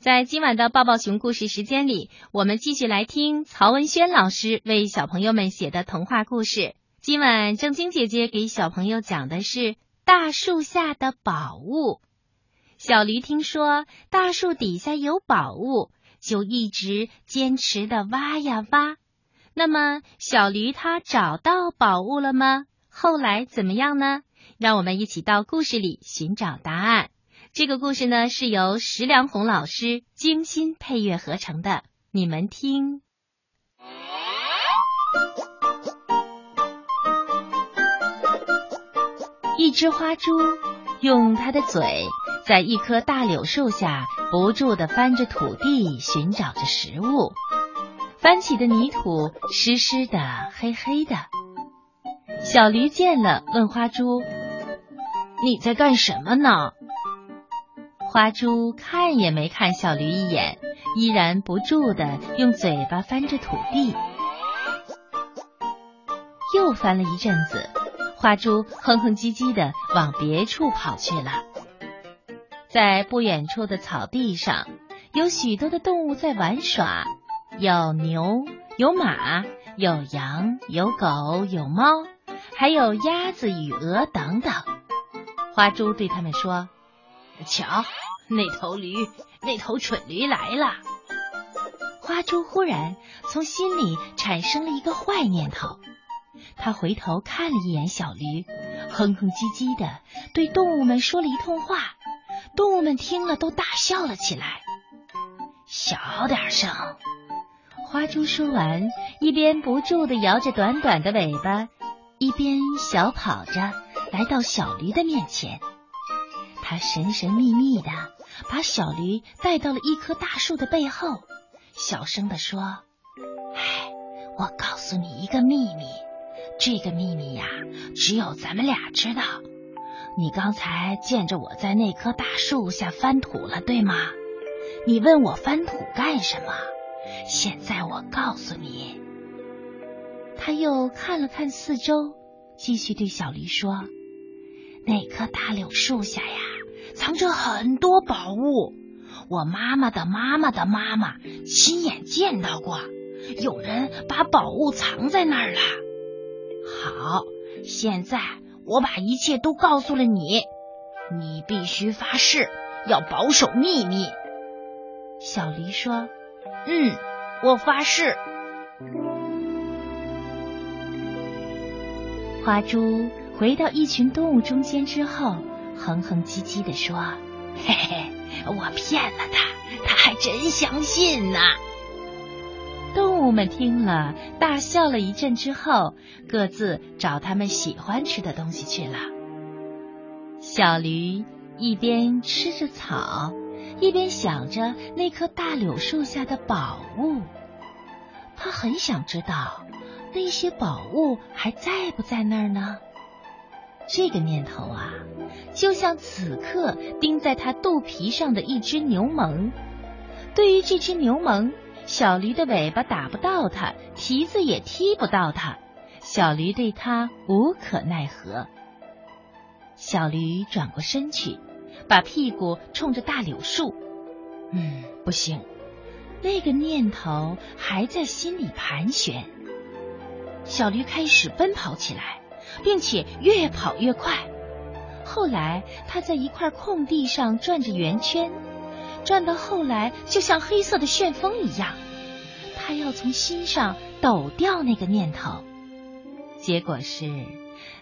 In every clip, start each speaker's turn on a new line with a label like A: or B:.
A: 在今晚的抱抱熊故事时间里，我们继续来听曹文轩老师为小朋友们写的童话故事。今晚正晶姐姐给小朋友讲的是《大树下的宝物》。小驴听说大树底下有宝物，就一直坚持的挖呀挖。那么，小驴它找到宝物了吗？后来怎么样呢？让我们一起到故事里寻找答案。这个故事呢，是由石良红老师精心配乐合成的，你们听。一只花猪用它的嘴在一棵大柳树下不住的翻着土地，寻找着食物。翻起的泥土湿湿的、黑黑的。小驴见了，问花猪：“你在干什么呢？”花猪看也没看小驴一眼，依然不住的用嘴巴翻着土地。又翻了一阵子，花猪哼哼唧唧的往别处跑去了。在不远处的草地上，有许多的动物在玩耍。有牛，有马，有羊，有狗，有猫，还有鸭子与鹅等等。花猪对他们说：“瞧，那头驴，那头蠢驴来了。”花猪忽然从心里产生了一个坏念头，他回头看了一眼小驴，哼哼唧唧的对动物们说了一通话。动物们听了都大笑了起来。小点声。花猪说完，一边不住的摇着短短的尾巴，一边小跑着来到小驴的面前。他神神秘秘的把小驴带到了一棵大树的背后，小声的说：“哎，我告诉你一个秘密，这个秘密呀，只有咱们俩知道。你刚才见着我在那棵大树下翻土了，对吗？你问我翻土干什么？”现在我告诉你，他又看了看四周，继续对小驴说：“那棵大柳树下呀，藏着很多宝物。我妈妈的妈妈的妈妈亲眼见到过，有人把宝物藏在那儿了。好，现在我把一切都告诉了你，你必须发誓要保守秘密。”小狸说。嗯，我发誓。花猪回到一群动物中间之后，哼哼唧唧的说：“嘿嘿，我骗了他，他还真相信呢。”动物们听了，大笑了一阵之后，各自找他们喜欢吃的东西去了。小驴一边吃着草。一边想着那棵大柳树下的宝物，他很想知道那些宝物还在不在那儿呢？这个念头啊，就像此刻钉在他肚皮上的一只牛虻。对于这只牛虻，小驴的尾巴打不到它，蹄子也踢不到它，小驴对它无可奈何。小驴转过身去。把屁股冲着大柳树，嗯，不行，那个念头还在心里盘旋。小驴开始奔跑起来，并且越跑越快。后来，他在一块空地上转着圆圈，转到后来就像黑色的旋风一样。他要从心上抖掉那个念头，结果是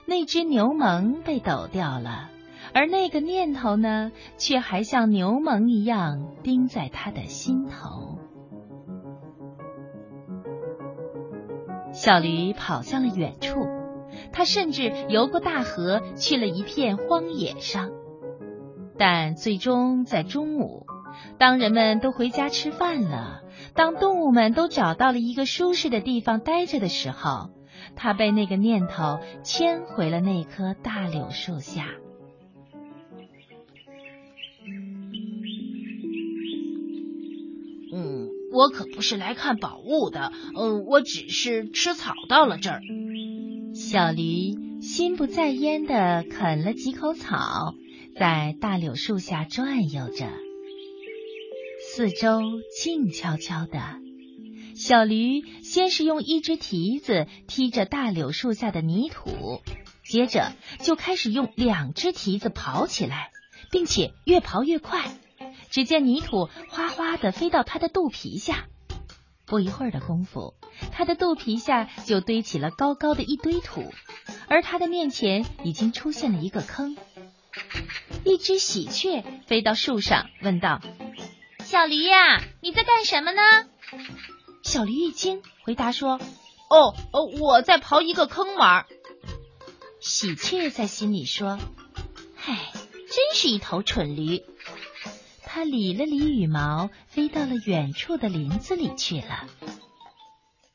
A: 那只牛虻被抖掉了。而那个念头呢，却还像牛虻一样钉在他的心头。小驴跑向了远处，他甚至游过大河，去了一片荒野上。但最终在中午，当人们都回家吃饭了，当动物们都找到了一个舒适的地方待着的时候，他被那个念头牵回了那棵大柳树下。嗯我可不是来看宝物的，嗯，我只是吃草到了这儿。小驴心不在焉的啃了几口草，在大柳树下转悠着。四周静悄悄的。小驴先是用一只蹄子踢着大柳树下的泥土，接着就开始用两只蹄子跑起来，并且越跑越快。只见泥土哗哗的飞到它的肚皮下，不一会儿的功夫，它的肚皮下就堆起了高高的一堆土，而它的面前已经出现了一个坑。一只喜鹊飞到树上，问道：“
B: 小驴呀，你在干什么呢？”
A: 小驴一惊，回答说：“
B: 哦哦，我在刨一个坑玩。”
A: 喜鹊在心里说：“唉，真是一头蠢驴。”他理了理羽毛，飞到了远处的林子里去了。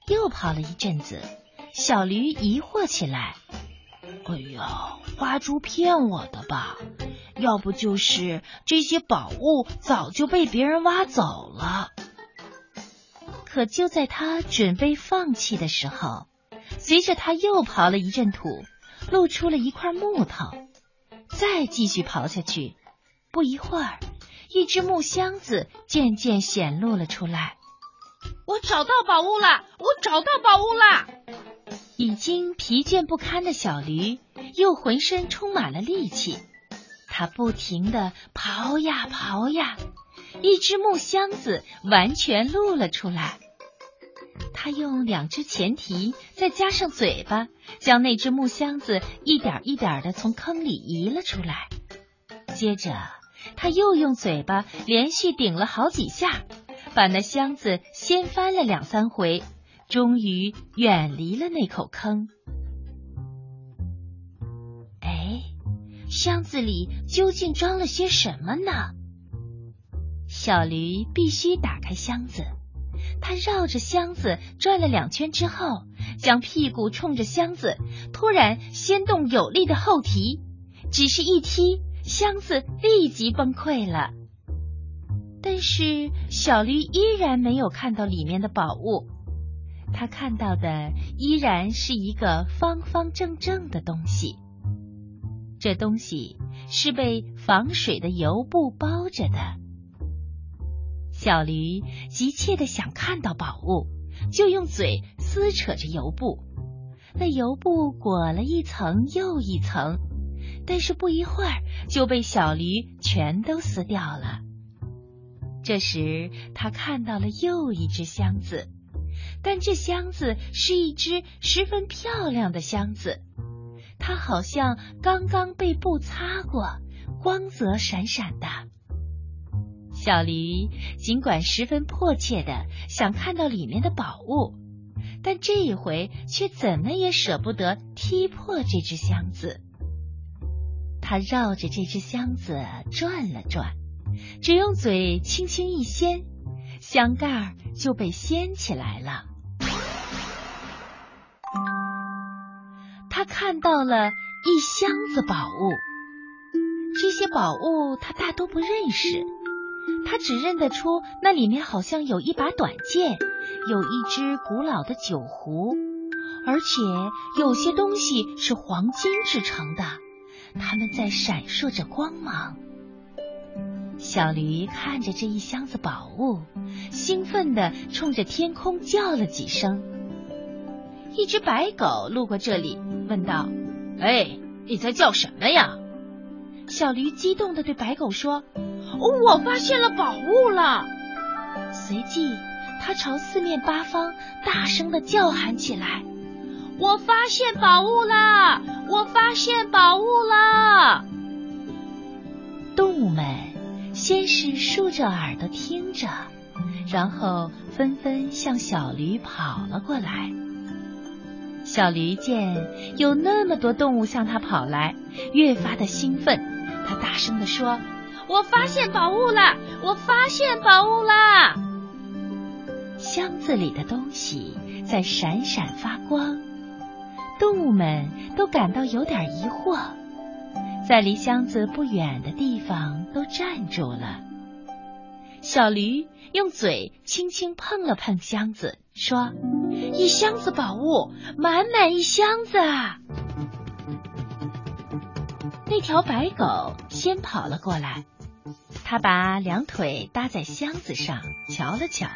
A: 又跑了一阵子，小驴疑惑起来：“
C: 哎呀，花猪骗我的吧？要不就是这些宝物早就被别人挖走了。”
A: 可就在他准备放弃的时候，随着他又刨了一阵土，露出了一块木头。再继续刨下去，不一会儿。一只木箱子渐渐显露了出来。
B: 我找到宝物了！我找到宝物了！
A: 已经疲倦不堪的小驴又浑身充满了力气，它不停的刨呀刨呀，一只木箱子完全露了出来。它用两只前蹄，再加上嘴巴，将那只木箱子一点一点的从坑里移了出来。接着。他又用嘴巴连续顶了好几下，把那箱子掀翻了两三回，终于远离了那口坑。哎，箱子里究竟装了些什么呢？小驴必须打开箱子。他绕着箱子转了两圈之后，将屁股冲着箱子，突然掀动有力的后蹄，只是一踢。箱子立即崩溃了，但是小驴依然没有看到里面的宝物，他看到的依然是一个方方正正的东西。这东西是被防水的油布包着的。小驴急切的想看到宝物，就用嘴撕扯着油布，那油布裹了一层又一层。但是不一会儿就被小驴全都撕掉了。这时他看到了又一只箱子，但这箱子是一只十分漂亮的箱子，它好像刚刚被布擦过，光泽闪闪的。小驴尽管十分迫切的想看到里面的宝物，但这一回却怎么也舍不得踢破这只箱子。他绕着这只箱子转了转，只用嘴轻轻一掀，箱盖就被掀起来了。他看到了一箱子宝物，这些宝物他大都不认识，他只认得出那里面好像有一把短剑，有一只古老的酒壶，而且有些东西是黄金制成的。他们在闪烁着光芒。小驴看着这一箱子宝物，兴奋地冲着天空叫了几声。一只白狗路过这里，问道：“
B: 哎，你在叫什么呀？”
A: 小驴激动地对白狗说：“哦
B: 我发现了宝物了！”
A: 随即，他朝四面八方大声地叫喊起来。
B: 我发现宝物啦！我发现宝物啦！
A: 动物们先是竖着耳朵听着，然后纷纷向小驴跑了过来。小驴见有那么多动物向他跑来，越发的兴奋。他大声地说：“
B: 我发现宝物了！我发现宝物啦！”
A: 箱子里的东西在闪闪发光。动物们都感到有点疑惑，在离箱子不远的地方都站住了。小驴用嘴轻轻碰了碰箱子，说：“一箱子宝物，满满一箱子啊！”那条白狗先跑了过来，它把两腿搭在箱子上，瞧了瞧，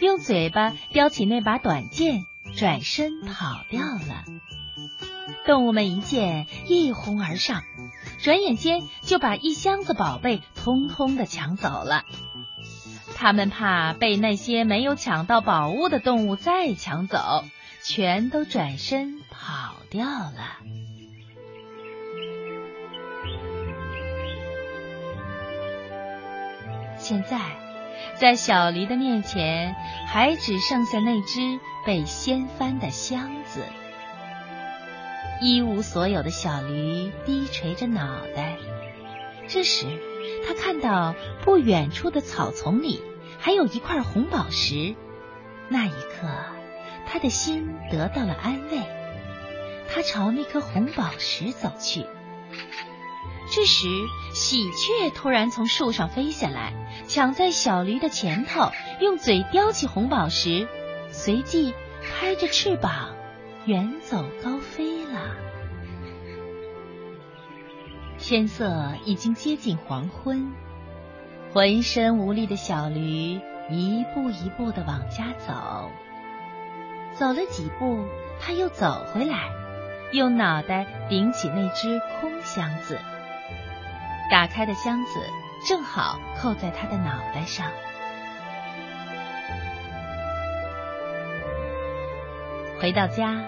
A: 用嘴巴叼起那把短剑，转身跑掉了。动物们一见，一哄而上，转眼间就把一箱子宝贝通通的抢走了。他们怕被那些没有抢到宝物的动物再抢走，全都转身跑掉了。现在，在小狸的面前，还只剩下那只被掀翻的箱子。一无所有的小驴低垂着脑袋。这时，他看到不远处的草丛里还有一块红宝石。那一刻，他的心得到了安慰。他朝那颗红宝石走去。这时，喜鹊突然从树上飞下来，抢在小驴的前头，用嘴叼起红宝石，随即拍着翅膀远走高飞了。天色已经接近黄昏，浑身无力的小驴一步一步的往家走。走了几步，他又走回来，用脑袋顶起那只空箱子。打开的箱子正好扣在他的脑袋上。回到家，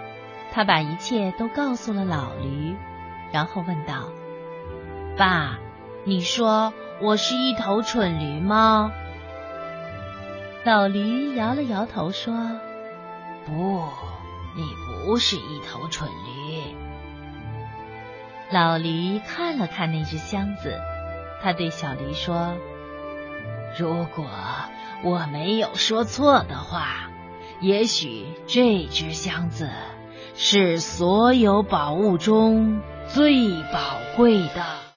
A: 他把一切都告诉了老驴，然后问道：“爸，你说我是一头蠢驴吗？”老驴摇了摇头说：“
C: 不，你不是一头蠢驴。”
A: 老驴看了看那只箱子，他对小驴说：“
C: 如果我没有说错的话，也许这只箱子是所有宝物中最宝贵的。”